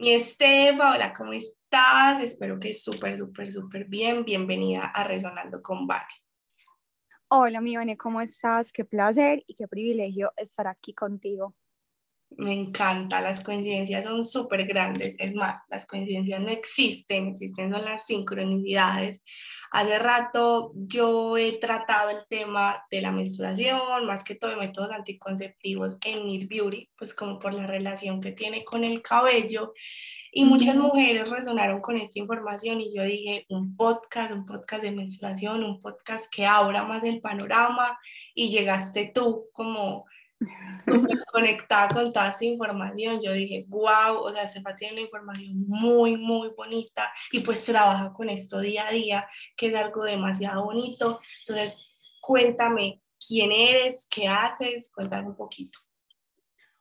Mi Estefa, hola, ¿cómo estás? Espero que súper, súper, súper bien. Bienvenida a Resonando con Vane. Hola, mi Vane, ¿cómo estás? Qué placer y qué privilegio estar aquí contigo. Me encanta, las coincidencias son súper grandes. Es más, las coincidencias no existen, existen son las sincronicidades. Hace rato yo he tratado el tema de la menstruación, más que todo de métodos anticonceptivos en Near Beauty, pues como por la relación que tiene con el cabello. Y muchas mujeres resonaron con esta información y yo dije, un podcast, un podcast de menstruación, un podcast que abra más el panorama y llegaste tú como conectada con toda esta información, yo dije, wow, o sea, Sefa tiene una información muy, muy bonita y pues trabaja con esto día a día, que es algo demasiado bonito. Entonces, cuéntame quién eres, qué haces, cuéntame un poquito.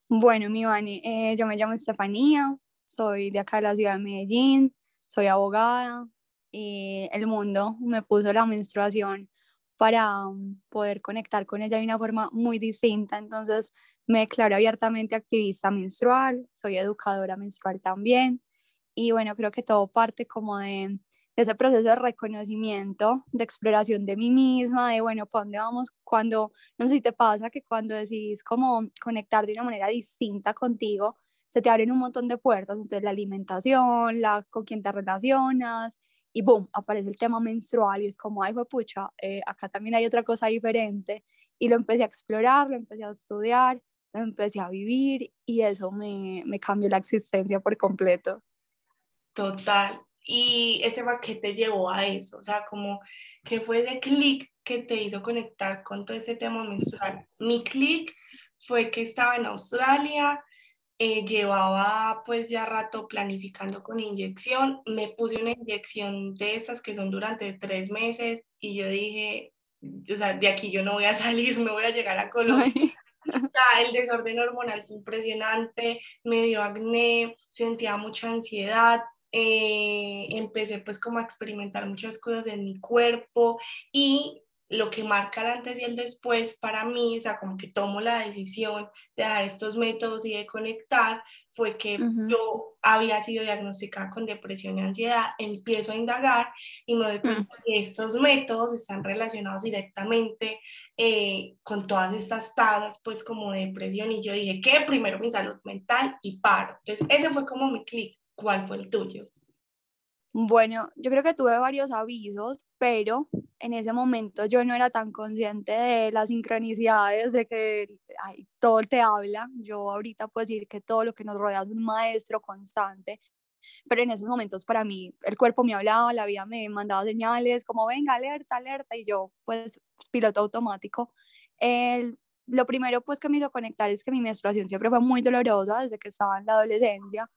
Bueno, mi Vani, eh, yo me llamo Estefanía, soy de acá de la ciudad de Medellín, soy abogada y el mundo me puso la menstruación para um, poder conectar con ella de una forma muy distinta. Entonces me declaro abiertamente activista menstrual, soy educadora menstrual también y bueno, creo que todo parte como de, ese proceso de reconocimiento, de exploración de mí misma, de bueno, ¿para dónde vamos? Cuando, no sé si te pasa que cuando decidís como conectar de una manera distinta contigo, se te abren un montón de puertas, entonces la alimentación, la con quién te relacionas, y boom, aparece el tema menstrual y es como, ay, pucha, eh, acá también hay otra cosa diferente. Y lo empecé a explorar, lo empecé a estudiar, lo empecé a vivir y eso me, me cambió la existencia por completo. Total. ¿Y ese qué te llevó a eso? O sea, como, ¿qué fue ese clic que te hizo conectar con todo ese tema menstrual? Mi clic fue que estaba en Australia, eh, llevaba pues ya rato planificando con inyección, me puse una inyección de estas que son durante tres meses y yo dije, o sea, de aquí yo no voy a salir, no voy a llegar a Colombia. Ya, el desorden hormonal fue impresionante, me dio acné, sentía mucha ansiedad, eh, empecé pues como a experimentar muchas cosas en mi cuerpo y lo que marca el antes y el después para mí, o sea, como que tomo la decisión de dar estos métodos y de conectar, fue que yo había sido diagnosticada con depresión y ansiedad, empiezo a indagar y me doy cuenta mm. que estos métodos están relacionados directamente eh, con todas estas tasas, pues como depresión, y yo dije que primero mi salud mental y paro. Entonces, ese fue como mi clic. ¿Cuál fue el tuyo? Bueno, yo creo que tuve varios avisos, pero en ese momento yo no era tan consciente de las sincronicidades, de que todo te habla. Yo ahorita puedo decir que todo lo que nos rodea es un maestro constante, pero en esos momentos para mí el cuerpo me hablaba, la vida me mandaba señales como venga, alerta, alerta, y yo pues piloto automático. El, lo primero pues que me hizo conectar es que mi menstruación siempre fue muy dolorosa desde que estaba en la adolescencia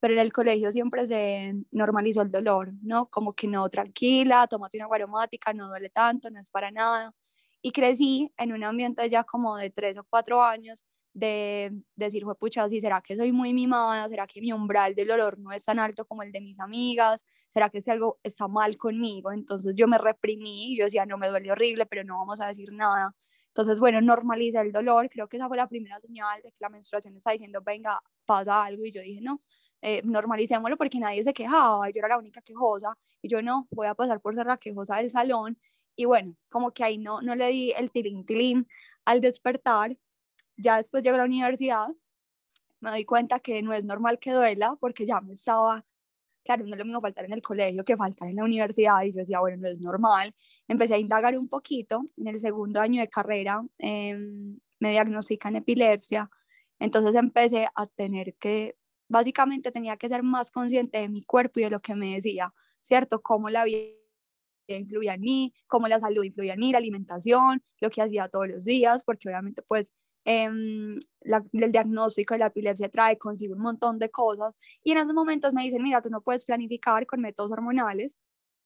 pero en el colegio siempre se normalizó el dolor, ¿no? Como que no, tranquila, tómate una aromática, no duele tanto, no es para nada. Y crecí en un ambiente ya como de tres o cuatro años de, decir, pucha, ¿sí será que soy muy mimada? ¿Será que mi umbral del dolor no es tan alto como el de mis amigas? ¿Será que si algo está mal conmigo? Entonces yo me reprimí, yo decía, no me duele horrible, pero no vamos a decir nada. Entonces, bueno, normaliza el dolor, creo que esa fue la primera señal de que la menstruación está diciendo, venga, pasa algo, y yo dije, no, eh, normalicémoslo porque nadie se quejaba, yo era la única quejosa y yo no, voy a pasar por ser la quejosa del salón y bueno, como que ahí no, no le di el tilín tilín al despertar, ya después llego a la universidad, me doy cuenta que no es normal que duela porque ya me estaba, claro, no es lo mismo faltar en el colegio que faltar en la universidad y yo decía, bueno, no es normal, empecé a indagar un poquito, en el segundo año de carrera em, me diagnostican epilepsia, entonces empecé a tener que básicamente tenía que ser más consciente de mi cuerpo y de lo que me decía, ¿cierto? Cómo la vida influía en mí, cómo la salud influía en mí, la alimentación, lo que hacía todos los días, porque obviamente pues em, el diagnóstico de la epilepsia trae consigo un montón de cosas y en esos momentos me dicen, mira, tú no puedes planificar con métodos hormonales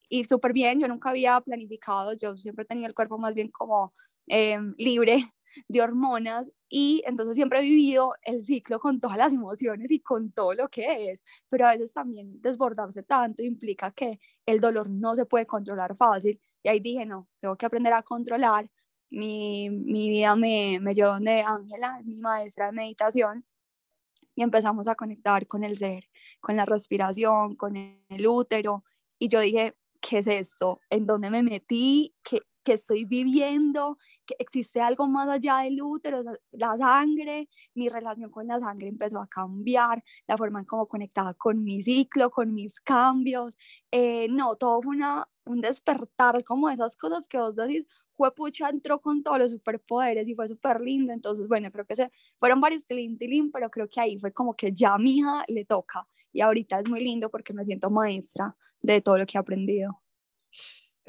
y súper bien, yo nunca había planificado, yo siempre tenía el cuerpo más bien como em, libre de hormonas y entonces siempre he vivido el ciclo con todas las emociones y con todo lo que es, pero a veces también desbordarse tanto implica que el dolor no se puede controlar fácil y ahí dije, no, tengo que aprender a controlar. Mi, mi vida me, me llevó donde Ángela, mi maestra de meditación, y empezamos a conectar con el ser, con la respiración, con el útero. Y yo dije, ¿qué es esto? ¿En dónde me metí? ¿Qué, que estoy viviendo, que existe algo más allá del útero, la sangre, mi relación con la sangre empezó a cambiar, la forma en cómo conectaba con mi ciclo, con mis cambios, eh, no, todo fue una, un despertar como esas cosas que vos decís, pucha, entró con todos los superpoderes y fue súper lindo, entonces bueno, creo que se, fueron varios tilín, tilín, pero creo que ahí fue como que ya a mi hija le toca. Y ahorita es muy lindo porque me siento maestra de todo lo que he aprendido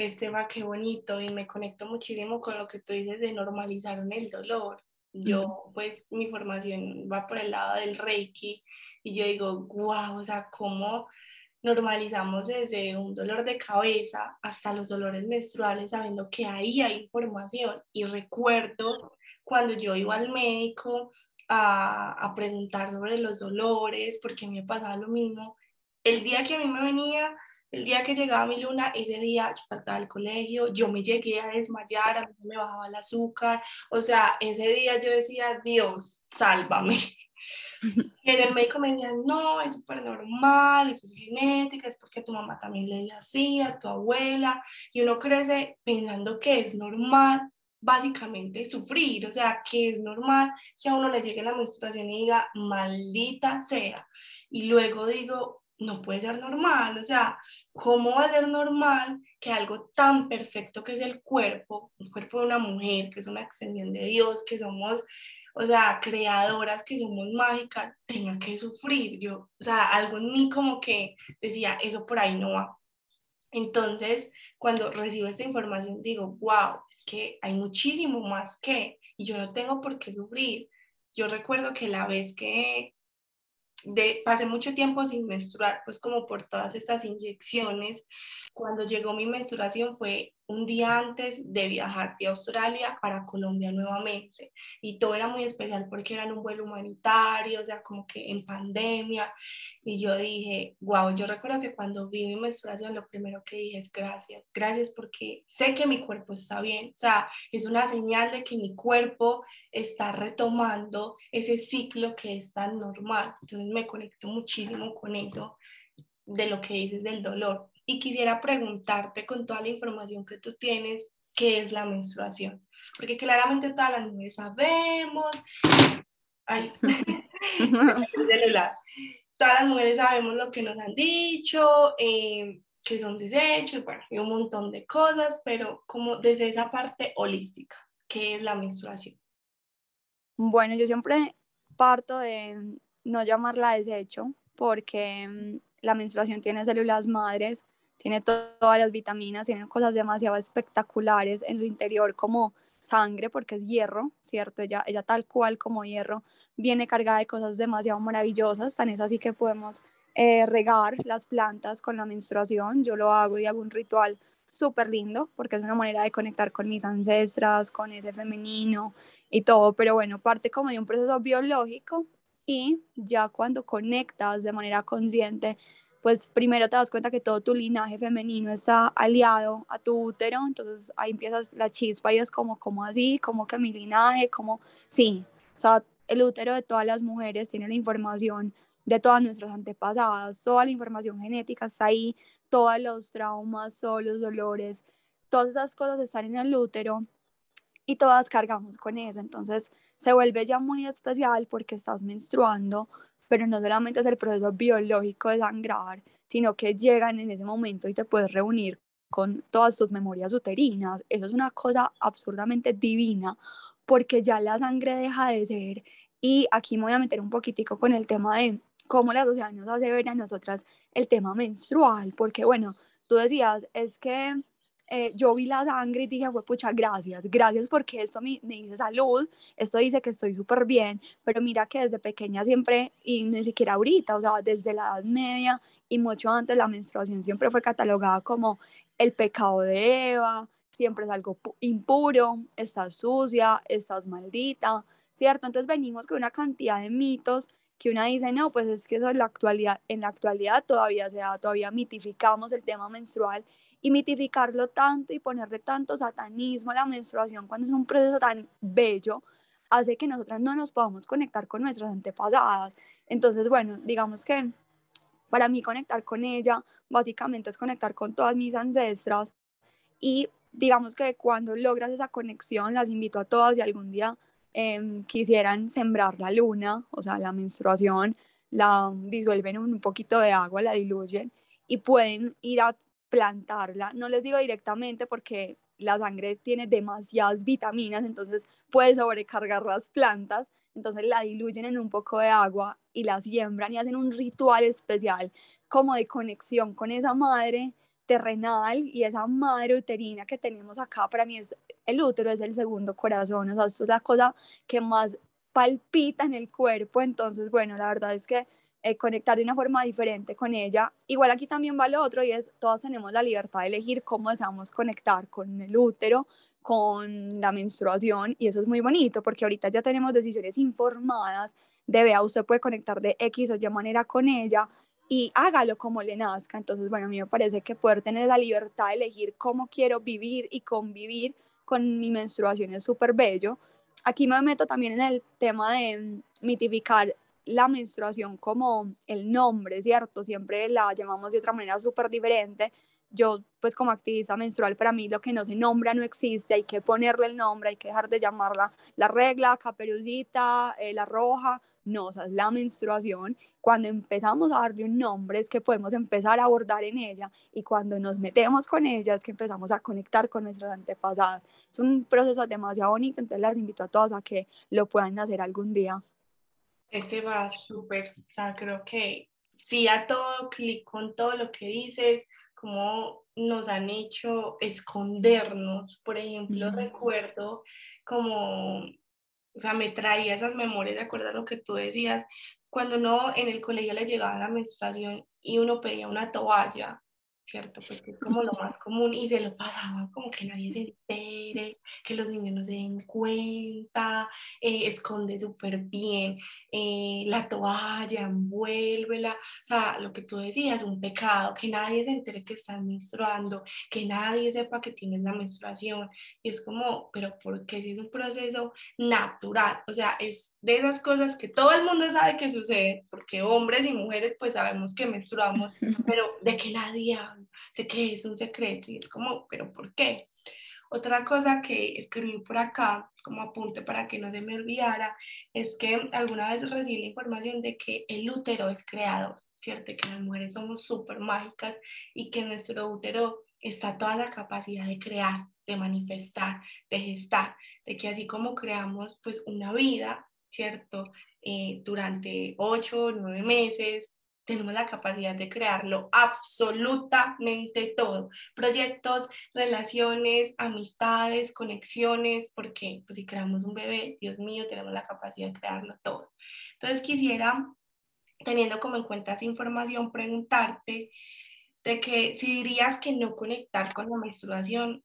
este va qué bonito y me conecto muchísimo con lo que tú dices de normalizar el dolor. Yo, pues, mi formación va por el lado del Reiki y yo digo, wow, o sea, cómo normalizamos desde un dolor de cabeza hasta los dolores menstruales, sabiendo que ahí hay información. Y recuerdo cuando yo iba al médico a, a preguntar sobre los dolores, porque me pasaba lo mismo, el día que a mí me venía el día que llegaba mi luna, ese día yo saltaba al colegio, yo me llegué a desmayar, a mí me bajaba el azúcar, o sea, ese día yo decía, Dios, sálvame. Y el médico me decía, no, es súper normal, eso es genética, es porque tu mamá también le dio así, a tu abuela, y uno crece pensando que es normal básicamente sufrir, o sea, que es normal que a uno le llegue la menstruación y diga, maldita sea. Y luego digo, no puede ser normal, o sea, ¿cómo va a ser normal que algo tan perfecto que es el cuerpo, el cuerpo de una mujer, que es una extensión de Dios, que somos, o sea, creadoras, que somos mágicas, tenga que sufrir? Yo, o sea, algo en mí como que decía, eso por ahí no va. Entonces, cuando recibo esta información, digo, wow, es que hay muchísimo más que, y yo no tengo por qué sufrir. Yo recuerdo que la vez que de, pasé mucho tiempo sin menstruar, pues como por todas estas inyecciones. Cuando llegó mi menstruación fue un día antes de viajar de Australia para Colombia nuevamente. Y todo era muy especial porque era un vuelo humanitario, o sea, como que en pandemia. Y yo dije, wow, yo recuerdo que cuando vi mi menstruación, lo primero que dije es gracias, gracias porque sé que mi cuerpo está bien. O sea, es una señal de que mi cuerpo está retomando ese ciclo que es tan normal. Entonces me conecto muchísimo con eso de lo que dices del dolor y quisiera preguntarte con toda la información que tú tienes, ¿qué es la menstruación? Porque claramente todas las mujeres sabemos, ay, celular, todas las mujeres sabemos lo que nos han dicho, eh, que son desechos, bueno, y un montón de cosas, pero como desde esa parte holística, ¿qué es la menstruación? Bueno, yo siempre parto de no llamarla desecho, porque mm, la menstruación tiene células madres tiene todas las vitaminas, tiene cosas demasiado espectaculares en su interior como sangre porque es hierro, ¿cierto? Ella, ella tal cual como hierro viene cargada de cosas demasiado maravillosas, tan es así que podemos eh, regar las plantas con la menstruación, yo lo hago y hago un ritual súper lindo porque es una manera de conectar con mis ancestras, con ese femenino y todo, pero bueno, parte como de un proceso biológico y ya cuando conectas de manera consciente pues primero te das cuenta que todo tu linaje femenino está aliado a tu útero, entonces ahí empiezas la chispa y es como, como así, como que mi linaje, como, sí, o sea, el útero de todas las mujeres tiene la información de todas nuestras antepasadas, toda la información genética está ahí, todos los traumas, todos los dolores, todas esas cosas están en el útero y todas cargamos con eso, entonces se vuelve ya muy especial porque estás menstruando, pero no solamente es el proceso biológico de sangrar, sino que llegan en ese momento y te puedes reunir con todas tus memorias uterinas. Eso es una cosa absurdamente divina porque ya la sangre deja de ser y aquí me voy a meter un poquitico con el tema de cómo la sociedad nos hace ver a nosotras el tema menstrual, porque bueno, tú decías, es que eh, yo vi la sangre y dije, fue pucha, gracias, gracias porque esto me, me dice salud, esto dice que estoy súper bien, pero mira que desde pequeña siempre, y ni siquiera ahorita, o sea, desde la edad media y mucho antes la menstruación siempre fue catalogada como el pecado de Eva, siempre es algo impuro, estás sucia, estás maldita, ¿cierto? Entonces venimos con una cantidad de mitos que una dice, no, pues es que eso en la actualidad, en la actualidad todavía se da, todavía mitificamos el tema menstrual y mitificarlo tanto y ponerle tanto satanismo a la menstruación cuando es un proceso tan bello, hace que nosotras no nos podamos conectar con nuestras antepasadas. Entonces, bueno, digamos que para mí conectar con ella básicamente es conectar con todas mis ancestras y digamos que cuando logras esa conexión, las invito a todas y algún día em, quisieran sembrar la luna, o sea, la menstruación, la disuelven en un poquito de agua, la diluyen y pueden ir a plantarla. No les digo directamente porque la sangre tiene demasiadas vitaminas, entonces puede sobrecargar las plantas, entonces la diluyen en un poco de agua y la siembran y hacen un ritual especial como de conexión con esa madre terrenal y esa madre uterina que tenemos acá, para mí el útero, es el segundo corazón, o sea, es la cosa que más palpita en el cuerpo, entonces, bueno, la verdad es que eh, conectar de una forma diferente con ella. Igual aquí también va lo otro y es, todas tenemos la libertad de elegir cómo deseamos conectar con el útero, con la menstruación y eso es muy bonito porque ahorita ya tenemos decisiones informadas de vea, usted puede conectar de X o Y manera con ella y hágalo como le nazca. Entonces, bueno, a mí me parece que poder tener la libertad de elegir cómo quiero vivir y convivir con mi menstruación es súper bello. Aquí me meto también en el tema de mitificar la menstruación como el nombre, ¿cierto? Siempre la llamamos de otra manera súper diferente. Yo, pues como activista menstrual, para mí lo que no se nombra no existe, hay que ponerle el nombre, hay que dejar de llamarla la regla, caperucita, eh, la roja, no, o sea, es la menstruación. Cuando empezamos a darle un nombre es que podemos empezar a abordar en ella y cuando nos metemos con ella es que empezamos a conectar con nuestras antepasadas. Es un proceso demasiado bonito, entonces las invito a todas a que lo puedan hacer algún día. Este va súper, o sea, creo que sí a todo clic con todo lo que dices, como nos han hecho escondernos. Por ejemplo, recuerdo como, o sea, me traía esas memorias de acuerdo a lo que tú decías, cuando uno en el colegio le llegaba la menstruación y uno pedía una toalla ¿cierto? Pues que es como lo más común y se lo pasaba como que nadie se entere, que los niños no se den cuenta, eh, esconde súper bien eh, la toalla, envuélvela, o sea, lo que tú decías, un pecado, que nadie se entere que estás menstruando, que nadie sepa que tienes la menstruación y es como, pero ¿por qué si es un proceso natural? O sea, es de esas cosas que todo el mundo sabe que sucede, porque hombres y mujeres pues sabemos que menstruamos, pero de que nadie habla de que es un secreto y es como, pero ¿por qué? Otra cosa que escribí por acá, como apunte para que no se me olvidara, es que alguna vez recibí la información de que el útero es creador, ¿cierto? Que las mujeres somos súper mágicas y que en nuestro útero está toda la capacidad de crear, de manifestar, de gestar, de que así como creamos pues una vida, ¿cierto? Eh, durante ocho, nueve meses, tenemos la capacidad de crearlo absolutamente todo. Proyectos, relaciones, amistades, conexiones, porque pues, si creamos un bebé, Dios mío, tenemos la capacidad de crearlo todo. Entonces quisiera, teniendo como en cuenta esa información, preguntarte de que si dirías que no conectar con la menstruación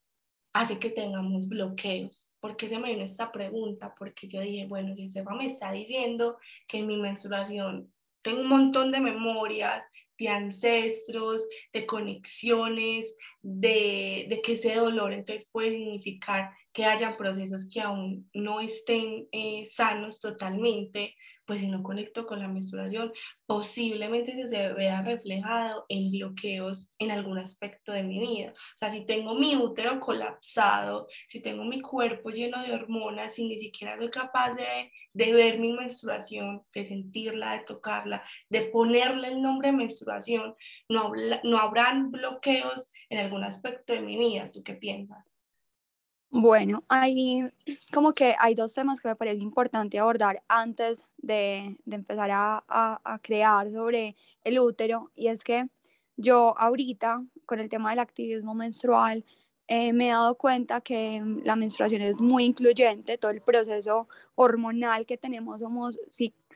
hace que tengamos bloqueos. ¿Por qué se me vino esta pregunta? Porque yo dije, bueno, si Sefa me está diciendo que en mi menstruación tengo un montón de memorias, de ancestros, de conexiones, de, de, que ese dolor entonces puede significar que haya procesos que aún no estén eh, sanos totalmente, pues si no conecto con la menstruación, posiblemente se vea reflejado en bloqueos en algún aspecto de mi vida. O sea, si tengo mi útero colapsado, si tengo mi cuerpo lleno de hormonas, si ni siquiera soy capaz de, de ver mi menstruación, de sentirla, de tocarla, de ponerle el nombre menstruación, no, no habrán bloqueos en algún aspecto de mi vida. ¿Tú qué piensas? Bueno, hay como que hay dos temas que me parece importante abordar antes de, empezar a, a, crear sobre el útero y es que yo ahorita con el tema del activismo menstrual eh, me he dado cuenta que la menstruación es muy incluyente, todo el proceso hormonal que tenemos somos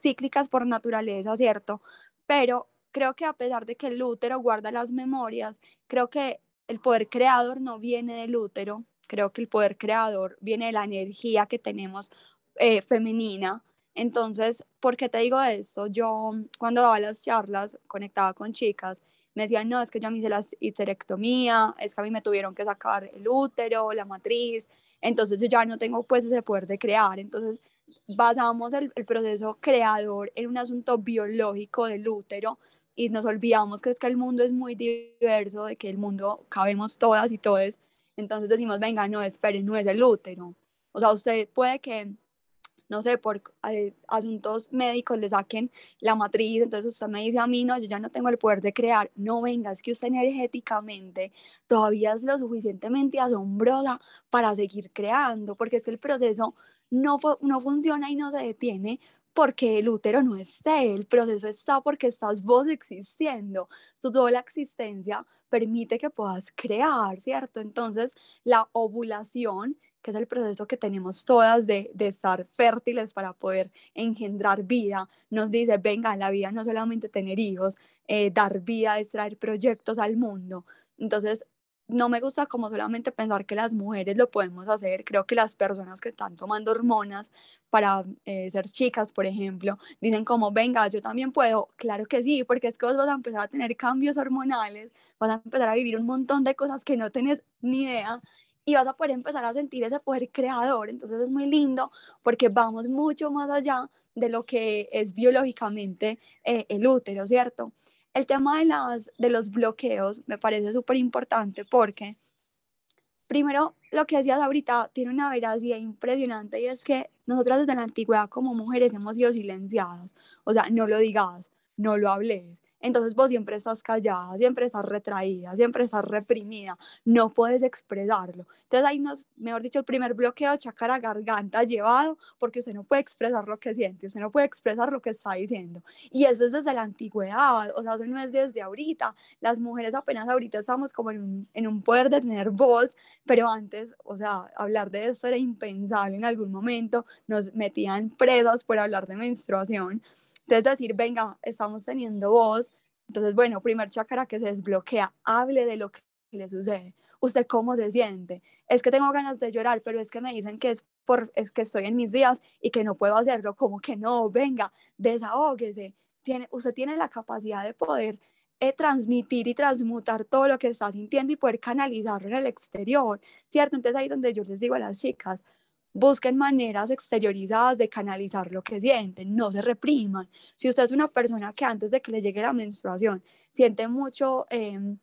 cíclicas por naturaleza, ¿cierto? Pero creo que a pesar de que el útero guarda las memorias, creo que el poder creador no viene del útero, Creo que el poder creador viene de la energía que tenemos eh, femenina. Entonces, ¿por qué te digo eso? Yo cuando daba las charlas conectaba con chicas, me decían, no, es que yo me hice la histerectomía, es que a mí me tuvieron que sacar el útero, la matriz, entonces yo ya no tengo pues ese poder de crear. Entonces, basamos el, el, proceso creador en un asunto biológico del útero y nos olvidamos que es que el mundo es muy diverso, de que el mundo cabemos todas y todos, entonces decimos, venga, no, esperen, no es el útero. O sea, usted puede que no sé, por eh, asuntos médicos le saquen la matriz, entonces usted me dice a mí, no, yo ya no tengo el poder de crear, no venga, es que usted energéticamente todavía es lo suficientemente asombrosa para seguir creando, porque es que el proceso no, no funciona y no se detiene porque el útero no esté, el proceso está porque estás vos existiendo, tu sola existencia permite que puedas crear, ¿cierto? Entonces, la ovulación que es el proceso que tenemos todas de, de, estar fértiles para poder engendrar vida, nos dice, venga, la vida no solamente tener hijos, eh, dar vida es traer proyectos al mundo. Entonces, no me gusta como solamente pensar que las mujeres lo podemos hacer, creo que las personas que están tomando hormonas para eh, ser chicas, por ejemplo, dicen como, venga, yo también puedo, claro que sí, porque es que vos vas a empezar a tener cambios hormonales, vas a empezar a vivir un montón de cosas que no tenés ni idea y vas a poder empezar a sentir ese poder creador. Entonces es muy lindo porque vamos mucho más allá de lo que es biológicamente eh, el útero, ¿cierto? El tema de, las, de los bloqueos me parece súper importante porque, primero, lo que decías ahorita tiene una veracidad impresionante y es que nosotras desde la antigüedad como mujeres hemos sido silenciadas. O sea, no lo digas, no lo hables, entonces vos siempre estás callada, siempre estás retraída, siempre estás reprimida, no puedes expresarlo. Entonces ahí nos, mejor dicho, el primer bloqueo, chacara garganta llevado, porque usted no puede expresar lo que siente, usted no puede expresar lo que está diciendo. Y eso es desde la antigüedad, o sea, eso no es desde ahorita. Las mujeres apenas ahorita estamos como en un, en un poder de tener voz, pero antes, o sea, hablar de eso era impensable en algún momento, nos metían presas por hablar de menstruación. Entonces decir, venga, estamos teniendo voz. Entonces, bueno, primer chakra que se desbloquea, hable de lo que le sucede. ¿Usted cómo se siente? Es que tengo ganas de llorar, pero es que me dicen que es, por, es que estoy en mis días y que no puedo hacerlo. Como que no, venga, desahógese. Tiene, usted tiene la capacidad de poder eh, transmitir y transmutar todo lo que está sintiendo y poder canalizarlo en el exterior, ¿cierto? Entonces ahí donde yo les digo a las chicas, busquen maneras exteriorizadas de canalizar lo que sienten, no se repriman. Si usted es una persona que antes de que le llegue la menstruación siente mucho em,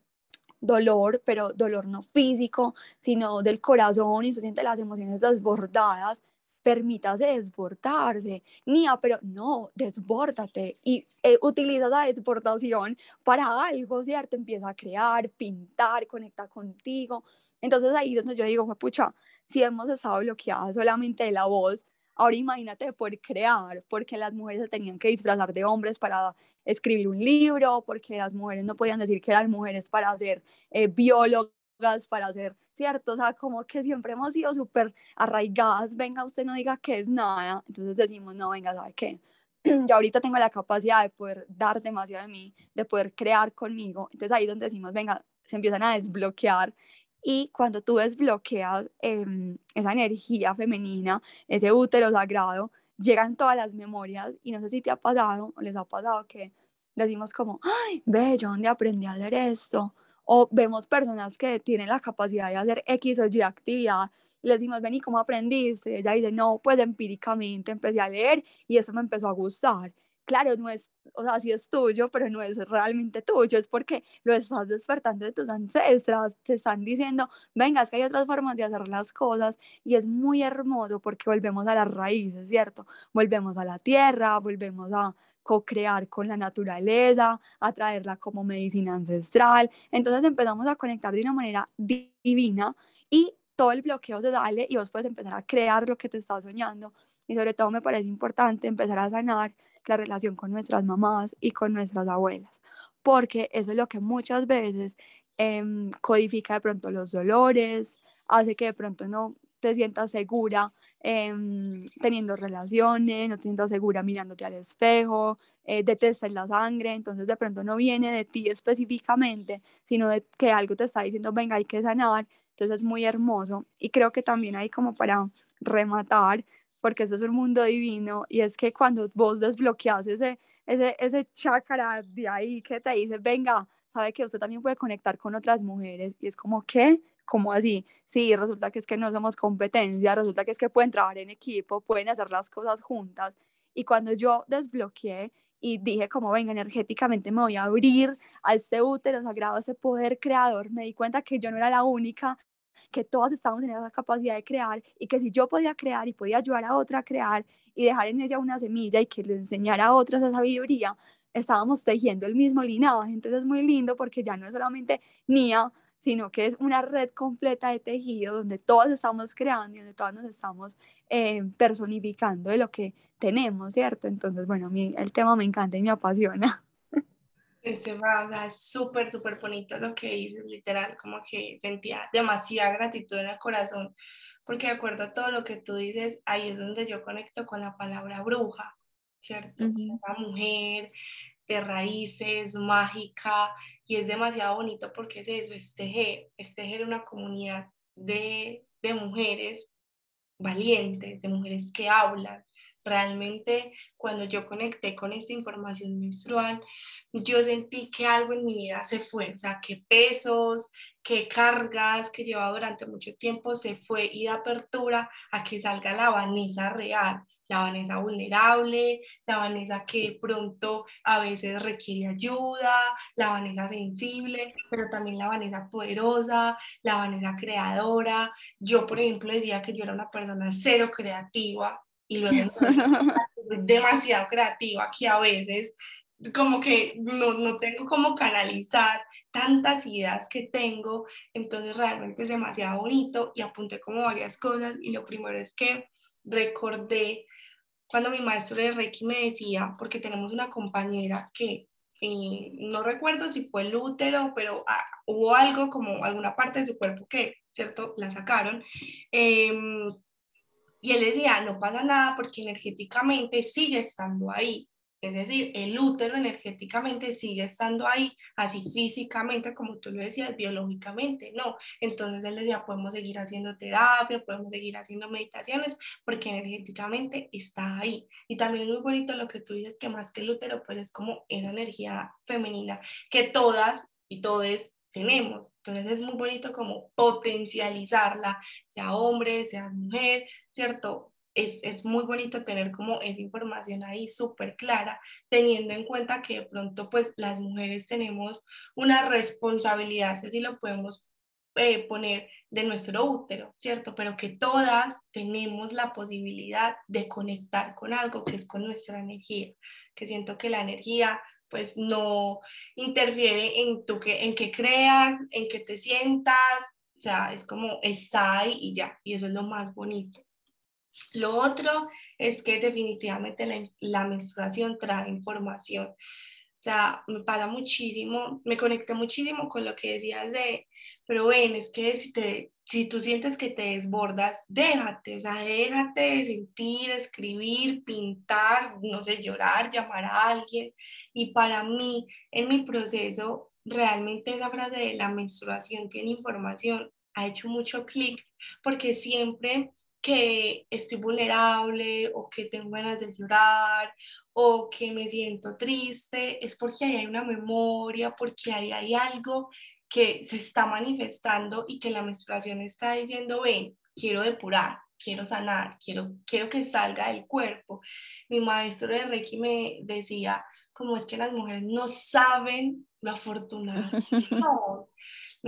dolor, pero dolor no físico, sino del corazón y se siente las emociones desbordadas, permítase desbordarse. Nia, pero no, desbórdate y eh, utiliza la desbordación para algo, ¿cierto? Empieza a crear, pintar, conecta contigo. Entonces ahí donde yo digo, pucha, si hemos estado bloqueadas solamente de la voz, ahora imagínate poder crear, porque las mujeres se tenían que disfrazar de hombres para escribir un libro, porque las mujeres no podían decir que eran mujeres para ser eh, biólogas, para ser, ¿cierto? O sea, como que siempre hemos sido súper arraigadas, venga, usted no diga que es nada, entonces decimos, no, venga, ¿sabe qué? Yo ahorita tengo la capacidad de poder dar demasiado de mí, de poder crear conmigo, entonces ahí es donde decimos, venga, se empiezan a desbloquear y cuando tú desbloqueas em, esa energía femenina, ese útero sagrado, llegan todas las memorias y no sé si te ha pasado o les ha pasado que decimos como, ay, ve, yo dónde aprendí a hacer esto. O vemos personas que tienen la capacidad de hacer X o Y actividad y les decimos, ven, ¿y cómo aprendiste? Y ella dice, no, pues empíricamente empecé a leer y eso me empezó a gustar claro, no es, o sea, sí es tuyo, pero no es realmente tuyo, es porque lo estás despertando de tus ancestras, te están diciendo, venga, es que hay otras formas de hacer las cosas y es muy hermoso porque volvemos a las raíces, ¿cierto? Volvemos a la tierra, volvemos a co-crear con la naturaleza, a traerla como medicina ancestral, entonces empezamos a conectar de una manera divina y todo el bloqueo se sale y vos puedes empezar a crear lo que te estás soñando y sobre todo me parece importante empezar a sanar la relación con nuestras mamás y con nuestras abuelas, porque eso es lo que muchas veces em, codifica de pronto los dolores, hace que de pronto no te sientas segura em, teniendo relaciones, no te sientas segura mirándote al espejo, eh, detestas la sangre, entonces de pronto no viene de ti específicamente, sino de que algo te está diciendo, venga, hay que sanar, entonces es muy hermoso y creo que también hay como para rematar porque eso es un mundo divino y es que cuando vos desbloqueas ese, ese, ese chakra de ahí que te dice, venga, sabe que usted también puede conectar con otras mujeres y es como, ¿qué? ¿cómo así? Sí, resulta que es que no somos competencia, resulta que es que pueden trabajar en equipo, pueden hacer las cosas juntas. Y cuando yo desbloqueé y dije como, venga, energéticamente me voy a abrir a este útero sagrado, a ese poder creador, me di cuenta que yo no era la única, que todas estábamos en esa capacidad de crear y que si yo podía crear y podía ayudar a otra a crear y dejar en ella una semilla y que le enseñara a otras esa sabiduría, estábamos tejiendo el mismo linaje. Entonces es muy lindo porque ya no es solamente mía, sino que es una red completa de tejido donde todas estamos creando y donde todas nos estamos eh, personificando de lo que tenemos, ¿cierto? Entonces, bueno, a el tema me encanta y me apasiona. Este va, es súper, súper bonito lo que dices, literal, como que sentía demasiada gratitud en el corazón, porque de acuerdo a todo lo que tú dices, ahí es donde yo conecto con la palabra bruja, ¿cierto? La mujer de raíces, mágica, y es demasiado bonito porque es eso, es tejer, es tejer una comunidad de, de mujeres valientes, de mujeres que hablan. Realmente cuando yo conecté con esta información menstrual, yo sentí que algo en mi vida se fue, o sea, que pesos, que cargas que llevaba durante mucho tiempo se fue y da apertura a que salga la Vanessa real, la Vanessa vulnerable, la Vanessa que de pronto a veces requiere ayuda, la Vanessa sensible, pero también la Vanessa poderosa, la Vanessa creadora. Yo, por ejemplo, decía que yo era una persona cero creativa y luego demasiado creativa que a veces como que no, no tengo como canalizar tantas ideas que tengo, entonces realmente es demasiado bonito y apunté como varias cosas y lo primero es que recordé cuando mi maestro de Reiki me decía, porque tenemos una compañera que eh, no recuerdo si fue el útero, pero ah, hubo algo como alguna parte de su cuerpo que, ¿cierto?, la sacaron. Em, y él decía, no pasa nada porque energéticamente sigue estando ahí. Es decir, el útero energéticamente sigue estando ahí, así físicamente, como tú lo decías, biológicamente, no. Entonces él decía, podemos seguir haciendo terapia, podemos seguir haciendo meditaciones, porque energéticamente está ahí. Y también es muy bonito lo que tú dices, que más que el útero, pues es como esa energía femenina que todas y todos tenemos. Entonces es muy bonito como potencializarla, sea hombre, sea mujer, ¿cierto? es, muy bonito tener como esa información ahí súper clara, teniendo en cuenta que de pronto pues las mujeres tenemos una responsabilidad, si lo podemos eh, poner de nuestro útero, ¿cierto? Pero que todas tenemos la posibilidad de conectar con algo que es con nuestra energía, que siento que la energía pues no interfiere en, tu que, en que creas, en que te sientas, o sea, es como está ahí y ya, y eso es lo más bonito. Lo otro es que definitivamente la, menstruación trae información. O sea, me pasa muchísimo, me conecté muchísimo con lo que decías de, pero ven, es que si, te, si tú sientes que te desbordas, déjate, o sea, déjate sentir, escribir, pintar, no sé, llorar, llamar a alguien. Y para mí, en mi proceso, realmente esa frase de la menstruación tiene información ha hecho mucho clic, porque siempre que estoy vulnerable o que tengo ganas de llorar o que me siento triste, es porque ahí hay una memoria, porque ahí hay algo que se está manifestando y que la menstruación está diciendo, ven, quiero depurar, quiero sanar, quiero, quiero que salga del cuerpo. Mi maestro de Reiki me decía, como es que las mujeres no saben lo afortunadas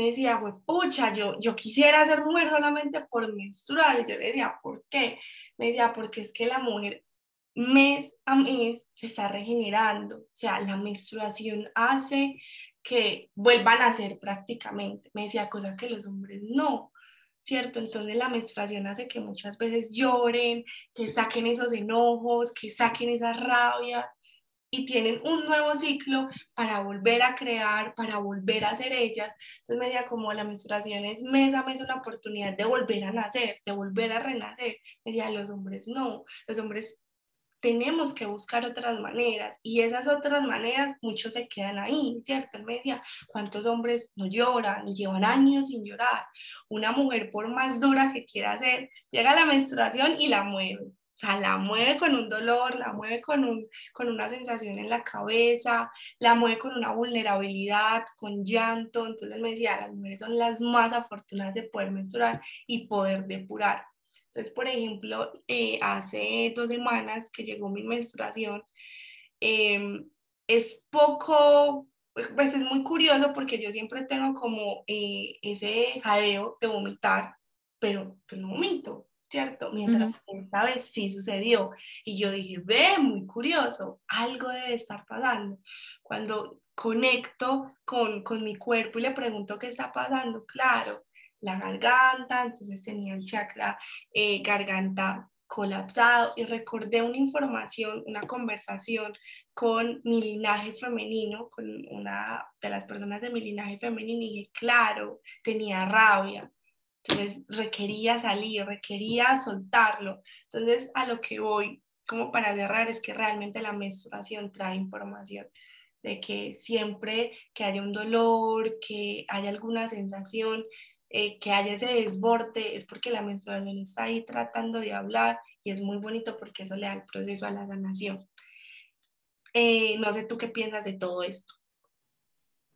me decía, pucha, yo, yo quisiera ser mujer solamente por menstrual. Y yo le decía, ¿por qué? Me decía, porque es que la mujer mes a mes se está regenerando. O sea, la menstruación hace que vuelvan a ser prácticamente. Me decía, cosas que los hombres no. ¿Cierto? Entonces la menstruación hace que muchas veces lloren, que saquen esos enojos, que saquen esa rabia y tienen un nuevo ciclo para volver a crear, para volver a ser ellas. Entonces, media como la menstruación es mes a mes una oportunidad de volver a nacer, de volver a renacer. Media los hombres no, los hombres tenemos que buscar otras maneras y esas otras maneras muchos se quedan ahí, ¿cierto? En media, ¿cuántos hombres no lloran y llevan años sin llorar? Una mujer por más dura que quiera ser, llega la menstruación y la mueve, sea, la mueve con un dolor, la mueve con, un, con una sensación en la cabeza, la mueve con una vulnerabilidad, con llanto. Entonces él me decía, las mujeres son las más afortunadas de poder menstruar y poder depurar. Entonces, por ejemplo, eh, hace dos semanas que llegó mi menstruación, em, es poco, pues es muy curioso porque yo siempre tengo como eh, ese jadeo de vomitar, pero, no vomito, ¿cierto? Mientras que esta vez sí sucedió. Y yo dije, ve, muy curioso, algo debe estar pasando. Cuando conecto con, con mi cuerpo y le pregunto qué está pasando, claro, la garganta, entonces tenía el chakra eh, garganta colapsado y recordé una información, una conversación con mi linaje femenino, con una de las personas de mi linaje femenino y dije, claro, tenía rabia, entonces requería salir, requería soltarlo. Entonces a lo que voy, como para cerrar, es que realmente la menstruación trae información de que siempre que haya un dolor, que haya alguna sensación, eh, que haya ese desborde, es porque la menstruación está ahí tratando de hablar y es muy bonito porque eso le da el proceso a la sanación. Eh, no sé tú qué piensas de todo esto.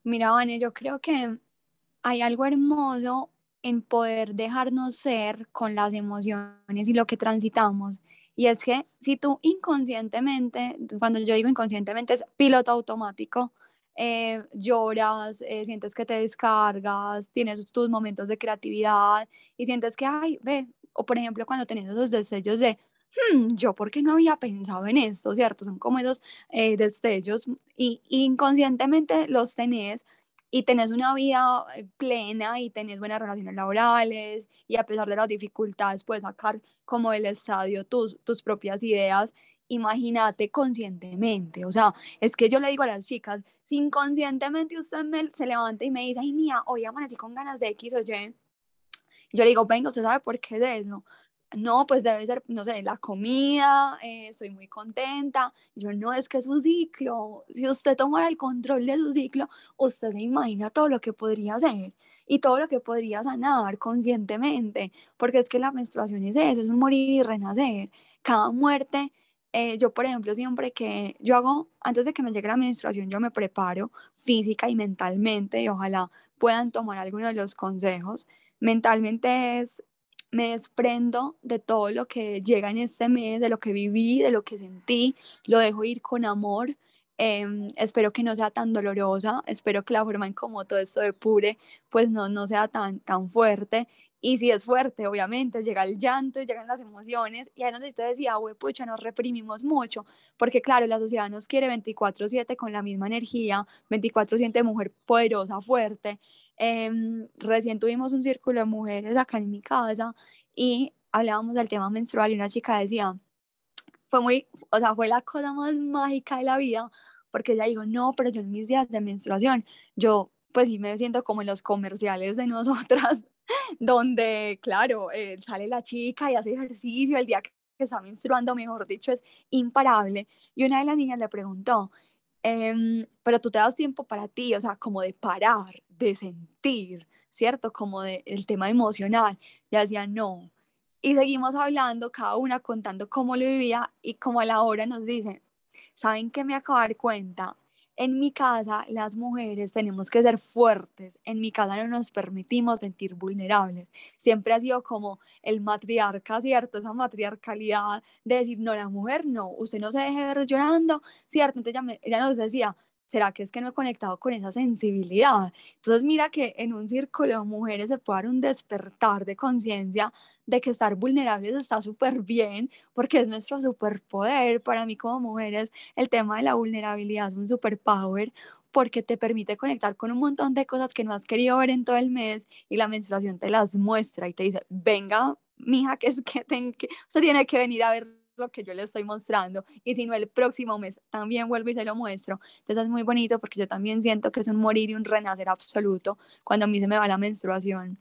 Mira, Vane, yo creo que hay algo hermoso en poder dejarnos ser con las emociones y lo que transitamos. Y es que si tú inconscientemente, cuando yo digo inconscientemente es piloto automático, eh, lloras, eh, sientes que te descargas, tienes tus momentos de creatividad y sientes que, ay, ve, o por ejemplo cuando tienes esos destellos de, hmm, yo por qué no había pensado en esto, ¿cierto? Son como esos eh, destellos y, inconscientemente los tenés y tenés una vida plena y tenés buenas relaciones laborales y a pesar de las dificultades puedes sacar como del estadio tus, tus propias ideas imagínate conscientemente, o sea, es que yo le digo a las chicas, si inconscientemente usted me, se levanta y me dice, ay, mía, hoy amanecí con ganas de X o Y, yo le digo, venga, ¿usted sabe por qué es eso? No, pues debe ser, no sé, la comida, eh, muy contenta. Yo no, es que es un ciclo. Si usted tomara el control de su ciclo, usted se imagina todo lo que podría hacer y todo lo que podría sanar conscientemente, porque es que la menstruación es eso, es un morir y renacer. Cada muerte eh, yo, por ejemplo, siempre que yo hago, antes de que me llegue la menstruación, yo me preparo física y mentalmente y ojalá puedan tomar alguno de los consejos. Mentalmente es, me desprendo de todo lo que llega en este mes, de lo que viví, de lo que sentí, lo dejo ir con amor. Em, espero que no sea tan dolorosa, espero que la forma en como todo esto depure, pues no, no sea tan, tan fuerte y si es fuerte, obviamente, llega el llanto, llegan las emociones, y ahí es donde usted decía, güey, pucha, nos reprimimos mucho, porque claro, la sociedad nos quiere 24/7 con la misma energía, 24/7 mujer poderosa, fuerte. Em, recién tuvimos un círculo de mujeres acá en mi casa y hablábamos del tema menstrual y una chica decía, fue muy, o sea, fue la cosa más mágica de la vida, porque ella dijo, no, pero yo en mis días de menstruación, yo pues sí me siento como en los comerciales de nosotras, donde, claro, eh, sale la chica y hace ejercicio, el día que está menstruando, mejor dicho, es imparable. Y una de las niñas le preguntó, em, pero tú te das tiempo para ti, o sea, como de parar, de sentir, ¿cierto? Como del el tema emocional. Y decía, no. Y seguimos hablando, cada una contando cómo lo vivía y como a la hora nos dice, ¿saben qué me acabo de dar cuenta? En mi casa, las mujeres tenemos que ser fuertes. En mi casa no nos permitimos sentir vulnerables. Siempre ha sido como el matriarca, ¿cierto? Esa matriarcalidad de decir, no, la mujer no, usted no se deje ver llorando, ¿cierto? Entonces ella, ella nos decía, ¿será que es que no he conectado con esa sensibilidad? Entonces mira que en un círculo de mujeres se puede dar un despertar de conciencia de que estar vulnerables está súper bien porque es nuestro superpoder. Para mí como mujeres el tema de la vulnerabilidad es un superpower porque te permite conectar con un montón de cosas que no has querido ver en todo el mes y la menstruación te las muestra y te dice, venga, mija, que es que, que usted tiene que venir a ver lo que yo le estoy mostrando y si no el próximo mes también vuelvo y se lo muestro. Entonces es muy bonito porque yo también siento que es un morir y un renacer absoluto cuando a mí se me va la menstruación.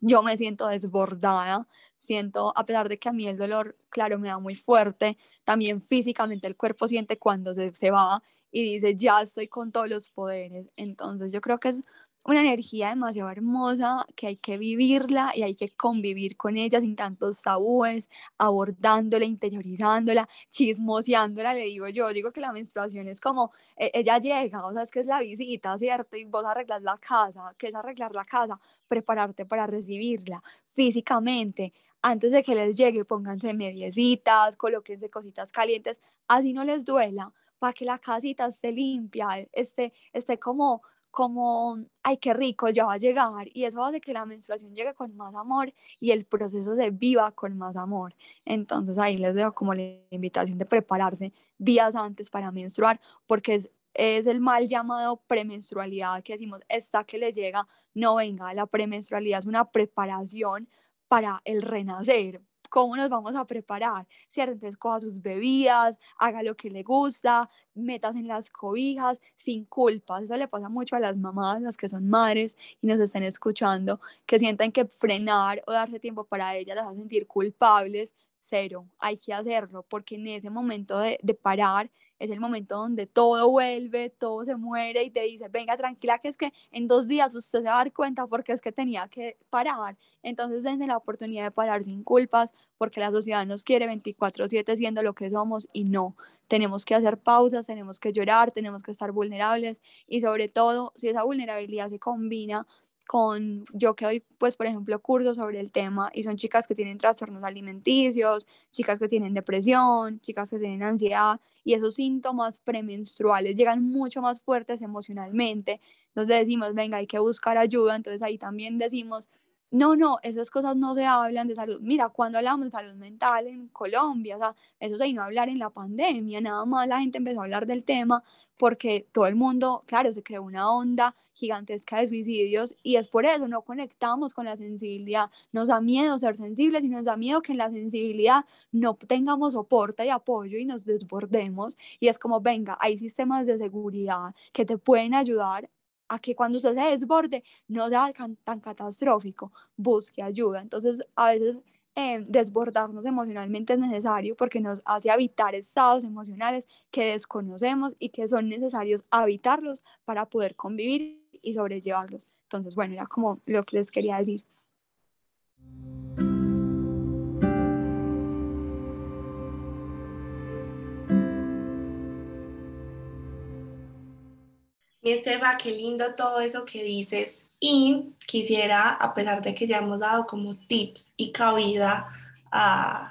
Yo me siento desbordada, siento, a pesar de que a mí el dolor, claro, me da muy fuerte, también físicamente el cuerpo siente cuando se, se va y dice, ya estoy con todos los poderes. Entonces yo creo que es una energía demasiado hermosa que hay que vivirla y hay que convivir con ella sin tantos tabúes, abordándola, interiorizándola, chismoseándola, le digo yo, digo que la menstruación es como, e, ella llega, o sea, es que es la visita, ¿cierto? Y vos arreglas la casa, ¿qué es arreglar la casa? Prepararte para recibirla físicamente, antes de que les llegue, pónganse mediecitas, colóquense cositas calientes, así no les duela, para que la casita esté limpia, esté, esté como como, ay, qué rico, ya va a llegar. Y eso hace que la menstruación llegue con más amor y el proceso se viva con más amor. Entonces ahí les dejo como la invitación de prepararse días antes para menstruar, porque es, es el mal llamado premenstrualidad que decimos, esta que le llega, no venga, la premenstrualidad es una preparación para el renacer, ¿Cómo nos vamos a preparar? ¿Cierto? Entonces coja sus bebidas, haga lo que le gusta, metas en las cobijas, sin culpas. Eso le pasa mucho a las mamás, las que son madres y nos estén escuchando, que sienten que frenar o darse tiempo para ellas las hace sentir culpables. Cero, hay que hacerlo porque en ese momento de parar es el momento donde todo vuelve, todo se muere y te dice, venga, tranquila, que es que en dos días usted se va a dar cuenta porque es que tenía que parar. Entonces dense la oportunidad de parar sin culpas porque la sociedad nos quiere 24/7 siendo lo que somos y no. Tenemos que hacer pausas, tenemos que llorar, tenemos que estar vulnerables y sobre todo si esa vulnerabilidad se combina con yo que doy, pues, por ejemplo, cursos sobre el tema y son chicas que tienen trastornos alimenticios, chicas que tienen depresión, chicas que tienen ansiedad y esos síntomas premenstruales llegan mucho más fuertes emocionalmente. Entonces decimos, venga, hay que buscar ayuda. Entonces ahí también decimos, no, no, esas cosas no se hablan de salud. Mira, cuando hablamos de salud mental en Colombia, o sea, eso se vino a hablar en la pandemia, nada más la gente empezó a hablar del tema porque todo el mundo, claro, se creó una onda gigantesca de suicidios y es por eso no conectamos con la sensibilidad. Nos da miedo ser sensibles y nos da miedo que en la sensibilidad no tengamos soporte y apoyo y nos desbordemos. Y es como, venga, hay sistemas de seguridad que te pueden ayudar a que cuando usted se desborde no sea tan, catastrófico, busque ayuda. Entonces, a veces eh, desbordarnos emocionalmente es necesario porque nos hace habitar estados emocionales que desconocemos y que son necesarios habitarlos para poder convivir y sobrellevarlos. Entonces, bueno, era como lo que les quería decir. Mi Estefa, qué lindo todo eso que dices. Y quisiera, a pesar de que ya hemos dado como tips y cabida a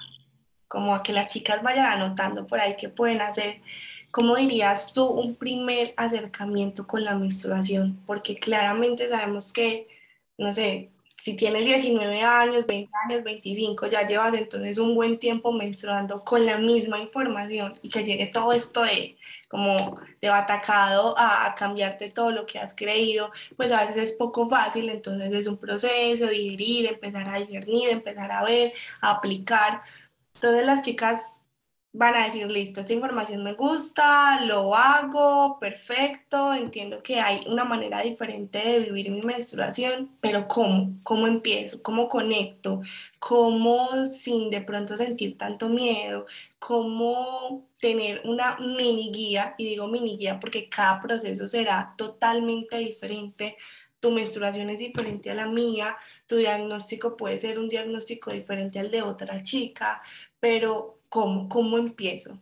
como a que las chicas vayan anotando por ahí qué pueden hacer, ¿cómo dirías tú un primer acercamiento con la menstruación? Porque claramente sabemos que, no sé, si tienes 19 años, 20 años, 25, ya llevas entonces un buen tiempo menstruando con la misma información y que llegue todo esto de como de atacado a, a, cambiarte todo lo que has creído, pues a veces es poco fácil, entonces es un proceso, digerir, empezar a discernir, empezar a ver, a aplicar. Entonces las chicas van a decir, listo, esta información me gusta, lo hago, perfecto, entiendo que hay una manera diferente de vivir mi menstruación, pero ¿cómo? ¿Cómo empiezo? ¿Cómo conecto? ¿Cómo sin de pronto sentir tanto miedo? ¿Cómo tener una mini guía? Y digo mini guía porque cada proceso será totalmente diferente tu menstruación es diferente a la mía, tu diagnóstico puede ser un diagnóstico diferente al de otra chica, pero ¿Cómo? ¿Cómo empiezo?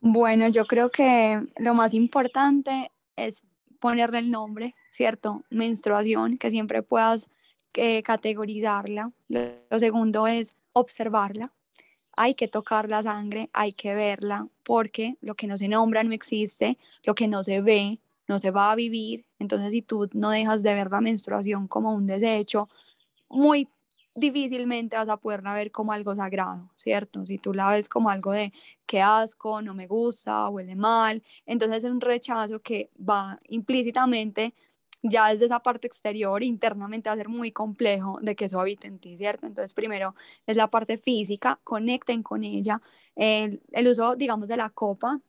Bueno, yo creo que lo más importante es ponerle el nombre, ¿cierto? Menstruación, que siempre puedas eh, categorizarla. Lo segundo es observarla. Hay que tocar la sangre, hay que verla, porque lo que no se nombra no existe, lo que no se ve no se va a vivir. Entonces, si tú no dejas de ver la menstruación como un desecho, muy difícilmente vas a poderla ver como algo sagrado, ¿cierto? Si tú la ves como algo de qué asco, no me gusta, huele mal, entonces es un rechazo que va implícitamente ya desde esa parte exterior, internamente va a ser muy complejo de que eso habite en ti, ¿cierto? Entonces, primero es la parte física, conecten con ella. El, el uso, digamos, de la copa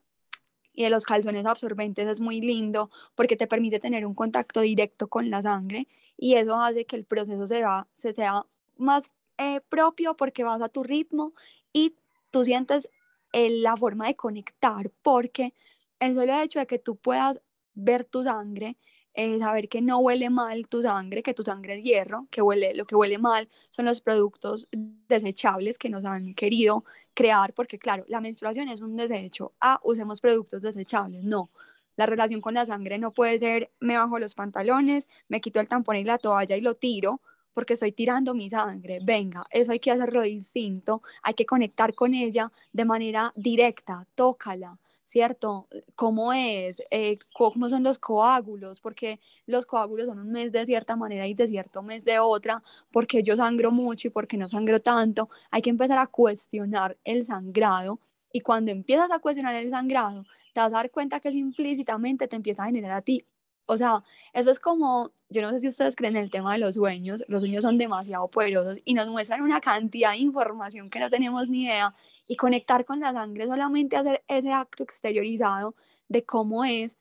y de los calzones absorbentes es muy lindo porque te permite tener un contacto directo con la sangre y eso hace que el proceso se, va, se sea más eh, propio porque vas a tu ritmo y tú sientes eh, la forma de conectar porque el solo hecho de que tú puedas ver tu sangre eh, saber que no huele mal tu sangre, que tu sangre es hierro, que huele, lo que huele mal son los productos desechables que nos han querido crear, porque claro, la menstruación es un desecho. Ah, usemos productos desechables. No, la relación con la sangre no puede ser me bajo los pantalones, me quito el tampón y la toalla y lo tiro porque estoy tirando mi sangre. Venga, eso hay que hacerlo distinto, hay que conectar con ella de manera directa, tócala, ¿cierto? ¿Cómo es? Eh, ¿Cómo son los coágulos? Porque los coágulos son un mes de cierta manera y de cierto mes de otra, porque yo sangro mucho y porque no sangro tanto. Hay que empezar a cuestionar el sangrado y cuando empiezas a cuestionar el sangrado, te vas a dar cuenta que implícitamente te empieza a generar a ti. O sea, eso es como, yo no sé si ustedes creen en el tema de los sueños, los sueños son demasiado poderosos y nos muestran una cantidad de información que no tenemos ni idea y conectar con la sangre solamente hacer ese acto exteriorizado de cómo es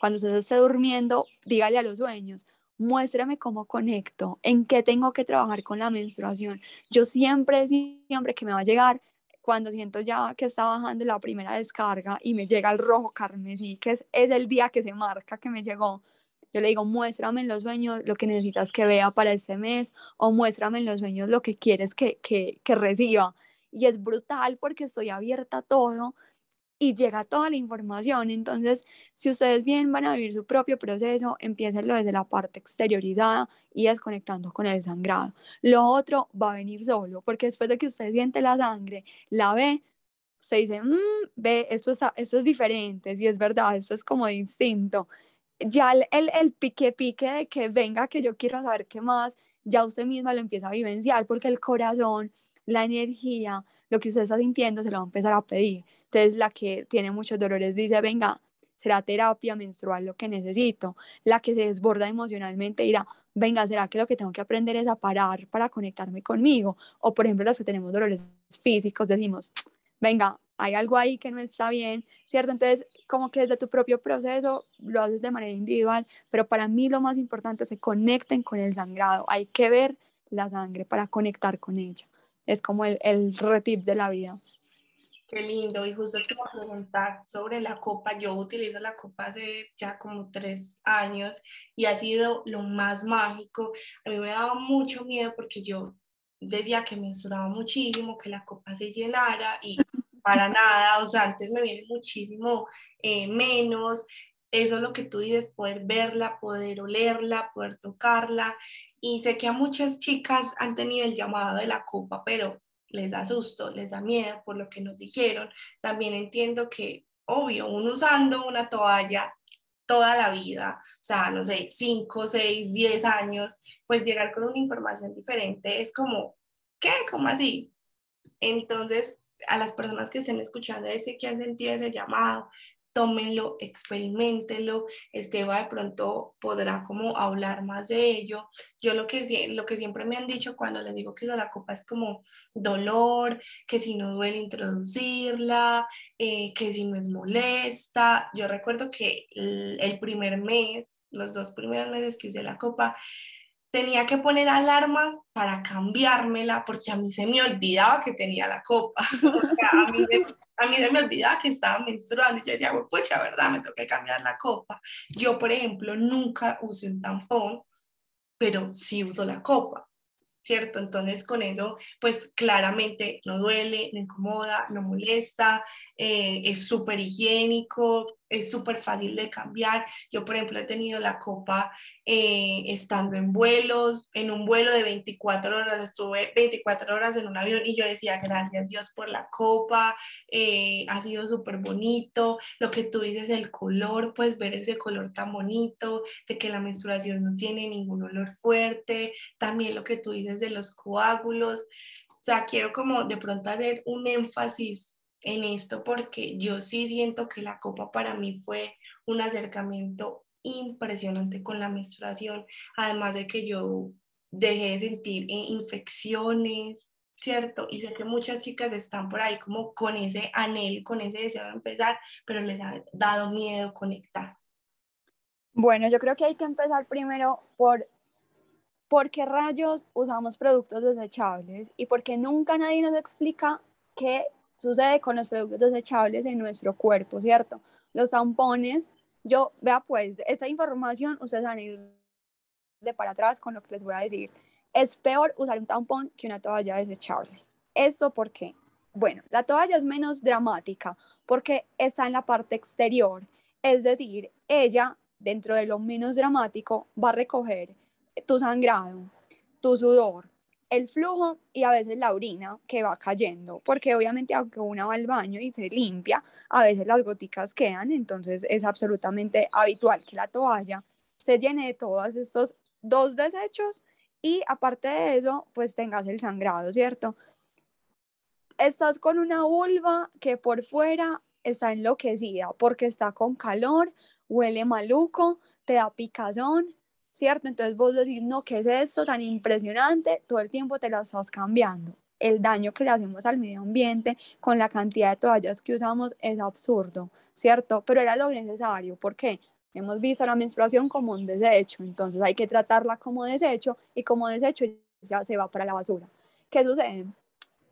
cuando usted esté durmiendo, dígale a los sueños, muéstrame cómo conecto, en qué tengo que trabajar con la menstruación. Yo siempre, siempre que me va a llegar cuando siento ya que está bajando la primera descarga y me llega el rojo carmesí, que es, el día que se marca que me llegó, yo le digo, muéstrame en los sueños lo que necesitas que vea para este mes o muéstrame en los sueños lo que quieres que, que, que reciba. Y es brutal porque estoy abierta a todo y llega toda la información. Entonces, si ustedes bien van a vivir su propio proceso, empiecenlo desde la parte exteriorizada y desconectando con el sangrado. Lo otro va a venir solo, porque después de que usted siente la sangre, la ve, usted dice, mm, ve, esto, está, esto es diferente, si es verdad, esto es como distinto. Ya el, el, el pique pique de que venga, que yo quiero saber qué más, ya usted misma lo empieza a vivenciar, porque el corazón, la energía, lo que usted está sintiendo se lo va a empezar a pedir. Entonces, la que tiene muchos dolores dice, venga, será terapia menstrual lo que necesito. La que se desborda emocionalmente dirá, venga, ¿será que lo que tengo que aprender es a parar para conectarme conmigo? O, por ejemplo, las que tenemos dolores físicos, decimos, venga, hay algo ahí que no está bien, ¿cierto? Entonces, como que desde tu propio proceso lo haces de manera individual, pero para mí lo más importante es que conecten con el sangrado. Hay que ver la sangre para conectar con ella es como el, el retip de la vida. Qué lindo. Y justo te voy a preguntar sobre la copa. Yo utilizo la copa hace ya como tres años y ha sido lo más mágico. A mí me daba mucho miedo porque yo decía que menstruaba muchísimo, que la copa se llenara y para nada. O sea, antes me viene muchísimo eh, menos. Eso es lo que tú dices, poder verla, poder olerla, poder tocarla. Y sé que a muchas chicas han tenido el llamado de la copa, pero les da susto, les da miedo por lo que nos dijeron. También entiendo que, obvio, uno usando una toalla toda la vida, o sea, no sé, 5, 6, 10 años, pues llegar con una información diferente es como, ¿qué? ¿Cómo así? Entonces, a las personas que estén escuchando, ese que han sentido ese llamado, tómenlo, experimentenlo, Esteba de pronto podrá como hablar más de ello. Yo lo que, lo que siempre me han dicho cuando les digo que la copa es como dolor, que si no duele introducirla, eh, que si no es molesta. Yo recuerdo que el primer mes, los dos primeros meses que usé la copa, tenía que poner alarmas para cambiármela porque a mí se me olvidaba que tenía la copa. a, mí me olvidaba que estaba menstruando y yo decía, pucha, ¿verdad? Me toca cambiar la copa. Yo, por ejemplo, nunca usé un tampón, pero sí uso la copa. ¿Cierto? Entonces con eso, pues claramente no duele, no incomoda, no molesta, eh, es súper higiénico, es súper fácil de cambiar. Yo, por ejemplo, he tenido la copa eh, estando en vuelos, en un vuelo de 24 horas, estuve 24 horas en un avión y yo decía, gracias Dios por la copa, eh, ha sido súper bonito. Lo que tú dices, el color, pues ver ese color tan bonito, de que la menstruación no tiene ningún olor fuerte, también lo que tú dices de los coágulos. O sea, quiero como de pronto hacer un énfasis en esto porque yo sí siento que la copa para mí fue un acercamiento impresionante con la menstruación, además de que yo dejé de sentir eh, infecciones, ¿cierto? Y sé que muchas chicas están por ahí como con ese anhelo, con ese deseo de empezar, pero les ha dado miedo conectar. Bueno, yo creo que hay que empezar primero por por qué rayos usamos productos desechables y por qué nunca nadie nos explica qué sucede con los productos desechables en nuestro cuerpo, ¿cierto? Los tampones Yo, vea pues, esta información ustedes van a ir de para atrás con lo que les voy a decir. Es peor usar un tampón que una toalla desechable. ¿Eso por qué? Bueno, la toalla es menos dramática porque está en la parte exterior. Es decir, ella, dentro de lo menos dramático, va a recoger tu sangrado, tu sudor, el flujo y a veces la orina que va cayendo, porque obviamente aunque una va al baño y se limpia, a veces las goticas quedan, entonces es absolutamente habitual que la toalla se llene de todos estos dos desechos y aparte de eso, pues tengas el sangrado, ¿cierto? Estás con una vulva que por fuera está enloquecida porque está con calor, huele maluco, te da picazón, ¿cierto? Entonces vos decís, no, ¿qué es esto tan impresionante? Todo el tiempo te la estás cambiando. El daño que le hacemos al medio ambiente con la cantidad de toallas que usamos es absurdo, ¿cierto? Pero era lo necesario. ¿Por qué? Hemos visto la menstruación como un desecho, entonces hay que tratarla como desecho y como desecho ya se va para la basura. ¿Qué sucede?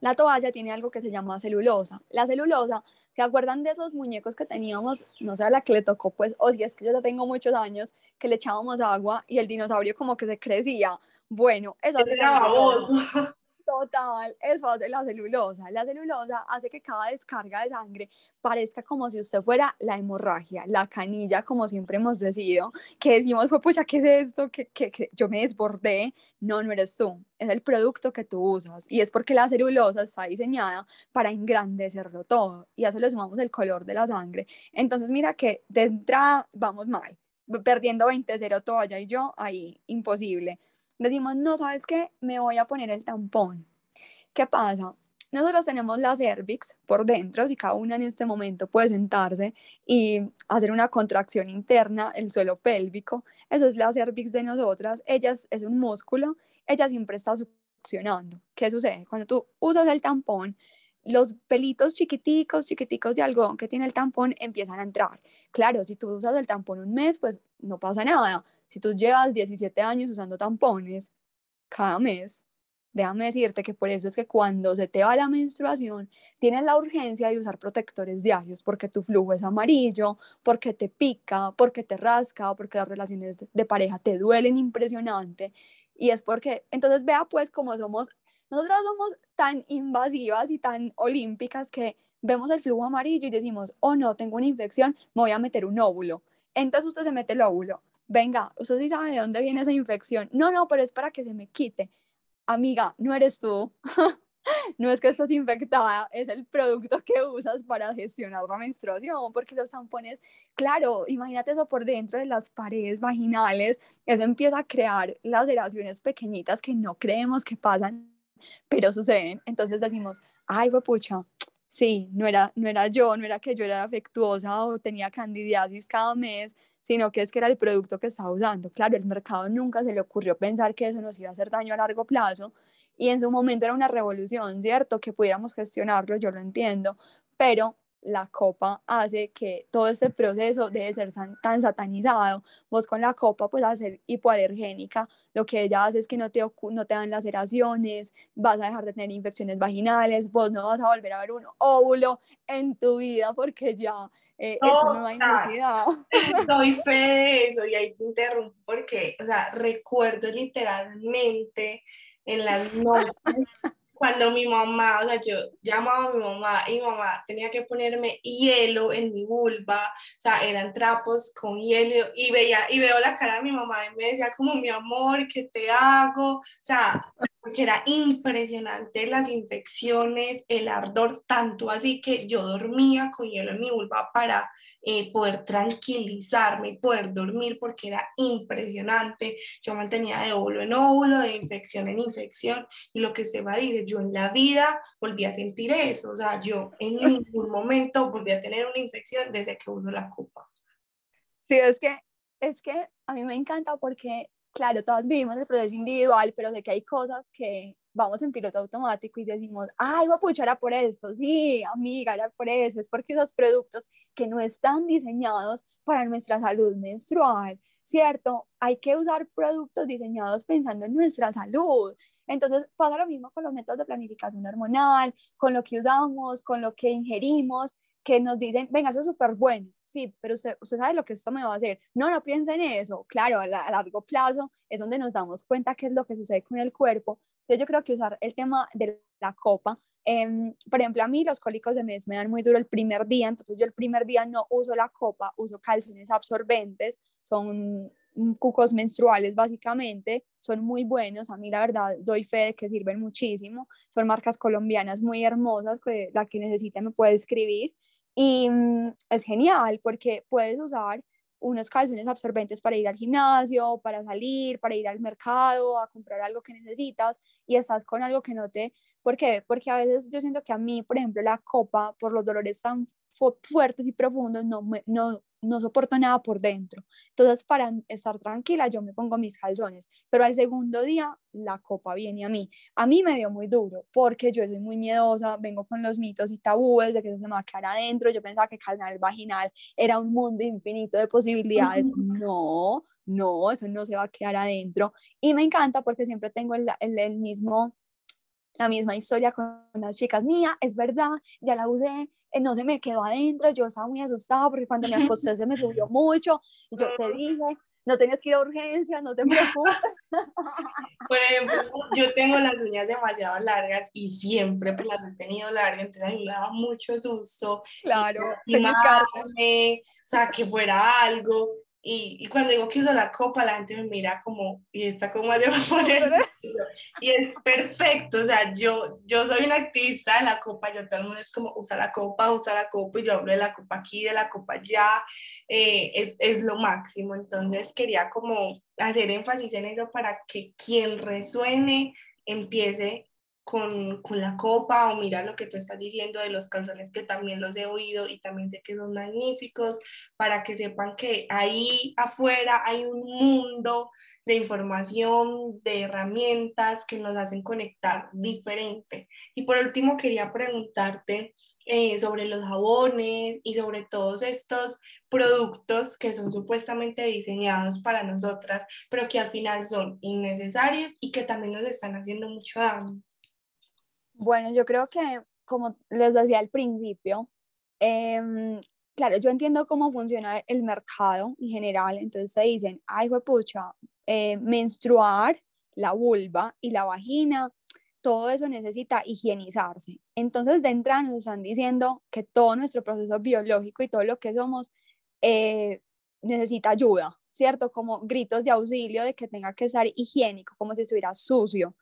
La toalla tiene algo que se llama celulosa. La celulosa, ¿se acuerdan de esos muñecos que teníamos? No sé a la que le tocó, pues, o si es que yo ya tengo muchos años, que le echábamos agua y el dinosaurio como que se crecía. Bueno, eso es Total, eso hace la celulosa. La celulosa hace que cada descarga de sangre parezca como si usted fuera la hemorragia, la canilla, como siempre hemos decidido, que decimos, pues, pucha, ¿qué es esto? Que, yo me desbordé. No, no eres tú, es el producto que tú usas. Y es porque la celulosa está diseñada para engrandecerlo todo. Y a eso le sumamos el color de la sangre. Entonces, mira que de entrada vamos mal, perdiendo 20-0 toalla y yo, ahí, imposible decimos, no, ¿sabes qué? Me voy a poner el tampón. ¿Qué pasa? Nosotros tenemos la cervix por dentro, si cada una en este momento puede sentarse y hacer una contracción interna, el suelo pélvico, eso es la cervix de nosotras, ella es, un músculo, ella siempre está succionando. ¿Qué sucede? Cuando tú usas el tampón, los pelitos chiquiticos, chiquiticos de algodón que tiene el tampón empiezan a entrar. Claro, si tú usas el tampón un mes, pues no pasa nada, si tú llevas 17 años usando tampones cada mes, déjame decirte que por eso es que cuando se te va la menstruación, tienes la urgencia de usar protectores diarios, porque tu flujo es amarillo, porque te pica, porque te rasca, porque las relaciones de pareja te duelen impresionante. Y es porque, entonces vea pues cómo somos, nosotras somos tan invasivas y tan olímpicas que vemos el flujo amarillo y decimos, oh no, tengo una infección, me voy a meter un óvulo. Entonces usted se mete el óvulo venga, usted sí sabe de dónde viene esa infección. No, no, pero es para que se me quite. Amiga, no eres tú. no es que estás infectada, es el producto que usas para gestionar la menstruación, porque los tampones, claro, imagínate eso por dentro de las paredes vaginales, eso empieza a crear laceraciones pequeñitas que no creemos que pasan, pero suceden. Entonces decimos, ay, pucha, sí, no era, no era yo, no era que yo era afectuosa o tenía candidiasis cada mes, sino que es que era el producto que estaba usando. Claro, el mercado nunca se le ocurrió pensar que eso nos iba a hacer daño a largo plazo y en su momento era una revolución, ¿cierto? Que pudiéramos gestionarlo, yo lo entiendo, pero la copa hace que todo este proceso debe ser tan satanizado. Vos con la copa pues a ser hipoalergénica, lo que ella hace es que no te, no te dan laceraciones, vas a dejar de tener infecciones vaginales, vos no vas a volver a ver un óvulo en tu vida porque ya eh, eso no hay necesidad. Doy fe de eso y ahí te interrumpo porque, o sea, recuerdo literalmente en las noches cuando mi mamá, o sea, yo llamaba a mi mamá y mi mamá tenía que ponerme hielo en mi vulva, o sea, eran trapos con hielo y veía y veo la cara de mi mamá y me decía como mi amor, ¿qué te hago? O sea, porque era impresionante las infecciones, el ardor, tanto así que yo dormía con hielo en mi vulva para eh, poder tranquilizarme y poder dormir porque era impresionante. Yo mantenía de óvulo en óvulo, de infección en infección y lo que se va a decir, yo en la vida volví a sentir eso, o sea, yo en ningún momento volví a tener una infección desde que uso la copa. Sí, es que, es que a mí me encanta porque claro, todas vivimos el proceso individual, pero sé que hay cosas que vamos en piloto automático y decimos, ay, voy a puchar por esto, sí, amiga, era por eso, es porque esos productos que no están diseñados para nuestra salud menstrual, ¿cierto? Hay que usar productos diseñados pensando en nuestra salud. Entonces pasa lo mismo con los métodos de planificación hormonal, con lo que usamos, con lo que ingerimos, que nos dicen, venga, eso es súper bueno, sí, pero usted, usted sabe lo que esto me va a hacer. No, no piensa en eso. Claro, a, largo plazo es donde nos damos cuenta qué es lo que sucede con el cuerpo. Entonces yo creo que usar el tema de la copa, em, por ejemplo, a mí los cólicos de mes me dan muy duro el primer día, entonces yo el primer día no uso la copa, uso calzones absorbentes, son cucos menstruales básicamente, son muy buenos, a mí la verdad doy fe de que sirven muchísimo, son marcas colombianas muy hermosas, que la que necesite me puede escribir y mm, es genial porque puedes usar unos calzones absorbentes para ir al gimnasio, para salir, para ir al mercado, a comprar algo que necesitas y estás con algo que no te... ¿Por qué? Porque a veces yo siento que a mí, por ejemplo, la copa, por los dolores tan fuertes y profundos, no, me, no, no soporto nada por dentro. Entonces, para estar tranquila, yo me pongo mis calzones, pero al segundo día la copa viene a mí. A mí me dio muy duro porque yo soy muy miedosa, vengo con los mitos y tabúes de que eso se me va a quedar adentro. Yo pensaba que el canal vaginal era un mundo infinito de posibilidades. No, no, eso no se va a quedar adentro. Y me encanta porque siempre tengo el, el mismo la misma historia con las chicas, mía, es verdad, ya la usé, eh, no se me quedó adentro, yo estaba muy asustada porque cuando me acosté se me subió mucho y yo te dije, no tienes que ir a urgencias, no te preocupes. Por ejemplo, yo tengo las uñas demasiado largas y siempre pues las he tenido largas, entonces a mí me daba mucho susto. Claro, y, o sea, que fuera algo. Y, y, cuando digo que uso la copa, la gente me mira como, y está como de poner. Y es perfecto, o sea, yo, yo soy una activista de la copa, yo todo el mundo es como, usa la copa, usa la copa, y yo hablo de la copa aquí, de la copa allá, eh, es, es lo máximo. Entonces quería como hacer énfasis en eso para que quien resuene empiece con, con, la copa o mira lo que tú estás diciendo de los calzones que también los he oído y también sé que son magníficos para que sepan que ahí afuera hay un mundo de información, de herramientas que nos hacen conectar diferente. Y por último quería preguntarte eh, sobre los jabones y sobre todos estos productos que son supuestamente diseñados para nosotras, pero que al final son innecesarios y que también nos están haciendo mucho daño. Bueno, yo creo que, como les decía al principio, em, claro, yo entiendo cómo funciona el mercado en general, entonces se dicen, ay, pucha, eh, menstruar, la vulva y la vagina, todo eso necesita higienizarse. Entonces, de entrada nos están diciendo que todo nuestro proceso biológico y todo lo que somos eh, necesita ayuda, ¿cierto? Como gritos de auxilio de que tenga que estar higiénico, como si estuviera sucio.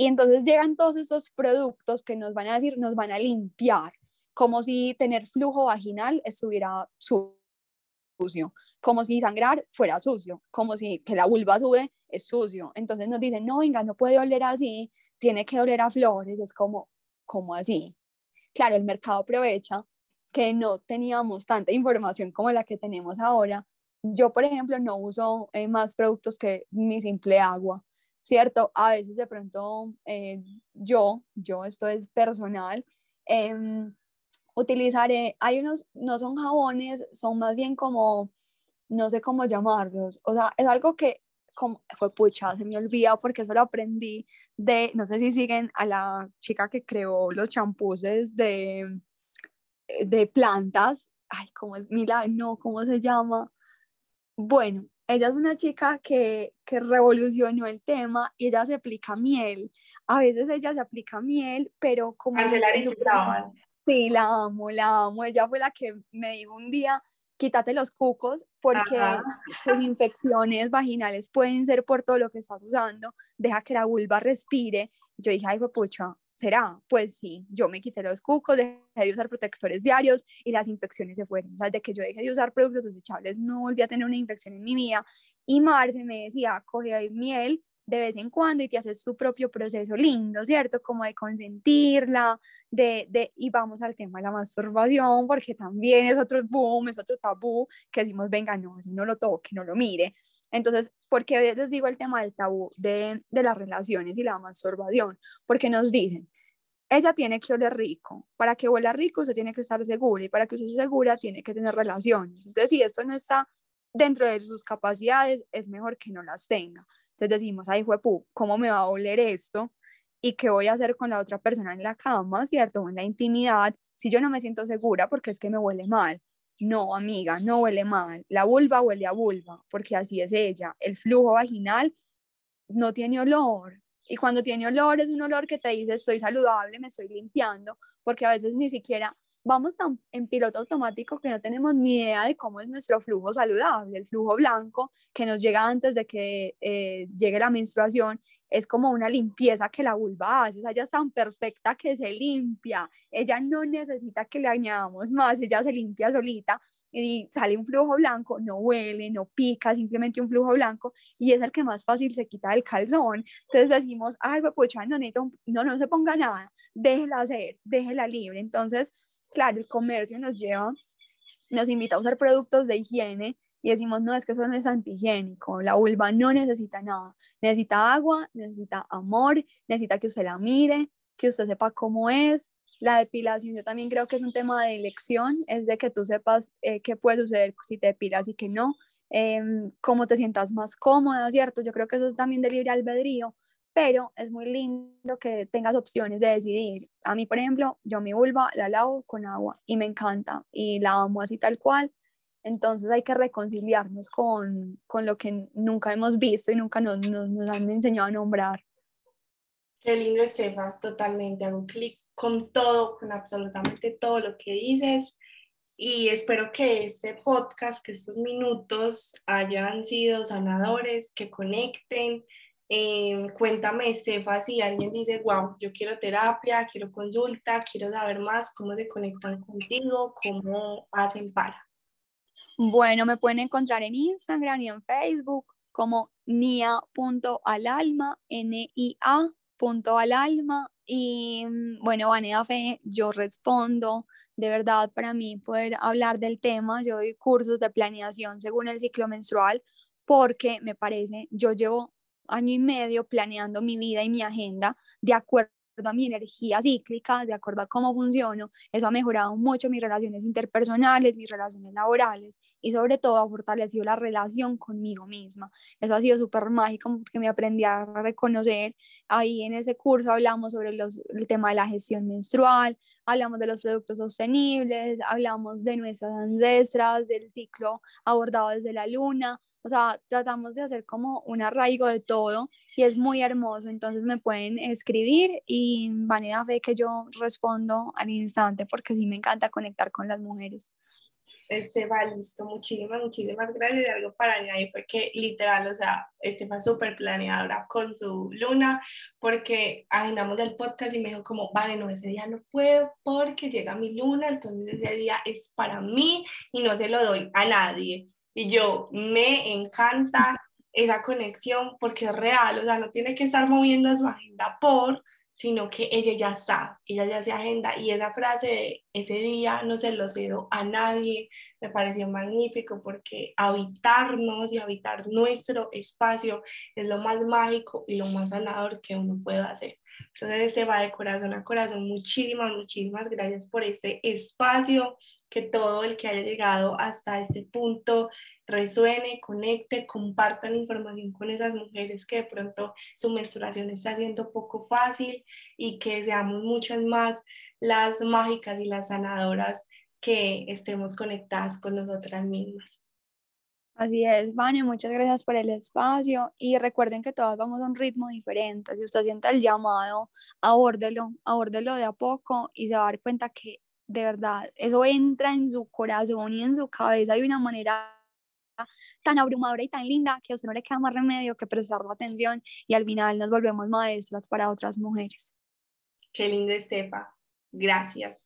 Y entonces llegan todos esos productos que nos van a decir, nos van a limpiar, como si tener flujo vaginal estuviera sucio, como si sangrar fuera sucio, como si que la vulva sube es sucio. Entonces nos dicen, no, venga, no puede oler así, tiene que oler a flores, es como, como así. Claro, el mercado aprovecha que no teníamos tanta información como la que tenemos ahora. Yo, por ejemplo, no uso eh, más productos que mi simple agua. ¿Cierto? A veces de pronto eh, yo, yo, esto es personal, em, utilizaré, hay unos, no son jabones, son más bien como, no sé cómo llamarlos, o sea, es algo que como, fue pucha, se me olvida porque eso lo aprendí de, no sé si siguen a la chica que creó los champús de, de plantas, ay, ¿cómo es? Mila, no, ¿cómo se llama? Bueno, ella es una chica que, que, revolucionó el tema y ella se aplica miel. A veces ella se aplica miel, pero como... Sí, la amo, la amo. Ella fue la que me dijo un día, quítate los cucos porque tus infecciones vaginales pueden ser por todo lo que estás usando. Deja que la vulva respire. Yo dije, ay, pucha, ¿Será? Pues sí, yo me quité los cucos, dejé de usar protectores diarios y las infecciones se fueron. Desde que yo dejé de usar productos desechables no volví a tener una infección en mi vida. Y Marce me decía, coge miel de vez en cuando y te haces tu propio proceso lindo, ¿cierto? Como de consentirla, de, de, y vamos al tema de la masturbación, porque también es otro boom, es otro tabú, que decimos, venga, no, eso no lo toque, no lo mire. Entonces, ¿por qué les digo el tema del tabú de, de las relaciones y la masturbación? Porque nos dicen, ella tiene que oler rico. Para que huela rico, usted tiene que estar segura y para que usted esté segura, tiene que tener relaciones. Entonces, si esto no está dentro de sus capacidades, es mejor que no las tenga. Entonces decimos, ay, juepu, ¿cómo me va a oler esto? ¿Y qué voy a hacer con la otra persona en la cama, ¿cierto? O en la intimidad, si yo no me siento segura porque es que me huele mal. No, amiga, no huele mal. La vulva huele a vulva, porque así es ella. El flujo vaginal no tiene olor. Y cuando tiene olor es un olor que te dice estoy saludable, me estoy limpiando, porque a veces ni siquiera vamos tan en piloto automático que no tenemos ni idea de cómo es nuestro flujo saludable. El flujo blanco que nos llega antes de que eh, llegue la menstruación es como una limpieza que la vulva hace, ella es tan perfecta que se limpia, ella no necesita que le añadamos más, ella se limpia solita y sale un flujo blanco, no huele, no pica, simplemente un flujo blanco y es el que más fácil se quita del calzón. Entonces decimos, ay, pues no, no, no se ponga nada, déjela hacer, déjela libre. Entonces, claro, el comercio nos lleva, nos invita a usar productos de higiene y decimos, no, es que eso no es antihigiénico, la vulva no necesita nada, necesita agua, necesita amor, necesita que usted la mire, que usted sepa cómo es. La depilación yo también creo que es un tema de elección, es de que tú sepas eh, qué puede suceder si te depilas y qué no, em, cómo te sientas más cómoda, ¿cierto? Yo creo que eso es también de libre albedrío, pero es muy lindo que tengas opciones de decidir. A mí, por ejemplo, yo mi vulva la lavo con agua y me encanta y la amo así tal cual entonces hay que reconciliarnos con, con lo que nunca hemos visto y nunca nos, nos, han enseñado a nombrar. Qué lindo, Estefa, totalmente. Hago clic con todo, con absolutamente todo lo que dices. Y espero que este podcast, que estos minutos hayan sido sanadores, que conecten. Eh, cuéntame, Estefa, si alguien dice, wow, yo quiero terapia, quiero consulta, quiero saber más, cómo se conectan contigo, cómo hacen para. Bueno, me pueden encontrar en Instagram y en Facebook como nia.alalma, N-I-A.alalma. Y mm, bueno, Vanessa Fe, yo respondo. De verdad, para mí poder hablar del tema, yo doy cursos de planeación según el ciclo menstrual porque me parece, yo llevo año y medio planeando mi vida y mi agenda de acuerdo a mi energía cíclica, de acuerdo a cómo funciono, eso ha mejorado mucho mis relaciones interpersonales, mis relaciones laborales y sobre todo ha fortalecido la relación conmigo misma. Eso ha sido súper mágico porque me aprendí a reconocer. Ahí en ese curso hablamos sobre los, el tema de la gestión menstrual, hablamos de los productos sostenibles, hablamos de nuestras ancestras, del ciclo abordado desde la luna, o sea, tratamos de hacer como un arraigo de todo y es muy hermoso. Entonces me pueden escribir y vanidad fe que yo respondo al instante porque sí me encanta conectar con las mujeres. Este va listo, muchísimas, muchísimas gracias. Y algo para añadir fue que literal, o sea, este fue súper planeadora con su luna, porque agendamos el podcast y me dijo como, vale, no, ese día no puedo porque llega mi luna, entonces ese día es para mí y no se lo doy a nadie. Y yo, me encanta esa conexión porque es real, o sea, no tiene que estar moviendo su agenda por, sino que ella ya sabe, ella ya se agenda y esa frase de ese día no se lo cedo a nadie, me pareció magnífico porque habitarnos y habitar nuestro espacio es lo más mágico y lo más sanador que uno puede hacer. Entonces se va de corazón a corazón. Muchísimas, muchísimas gracias por este espacio, que todo el que haya llegado hasta este punto resuene, conecte, compartan información con esas mujeres que de pronto su menstruación está siendo poco fácil y que seamos muchas más las mágicas y las sanadoras que estemos conectadas con nosotras mismas. Así es, Vane, muchas gracias por el espacio y recuerden que todas vamos a un ritmo diferente. Si usted siente el llamado, abórdelo, abórdelo de a poco y se va a dar cuenta que de verdad eso entra en su corazón y en su cabeza de una manera tan abrumadora y tan linda que a usted no le queda más remedio que prestarle atención y al final nos volvemos maestras para otras mujeres. Qué linda Estefa. Gracias.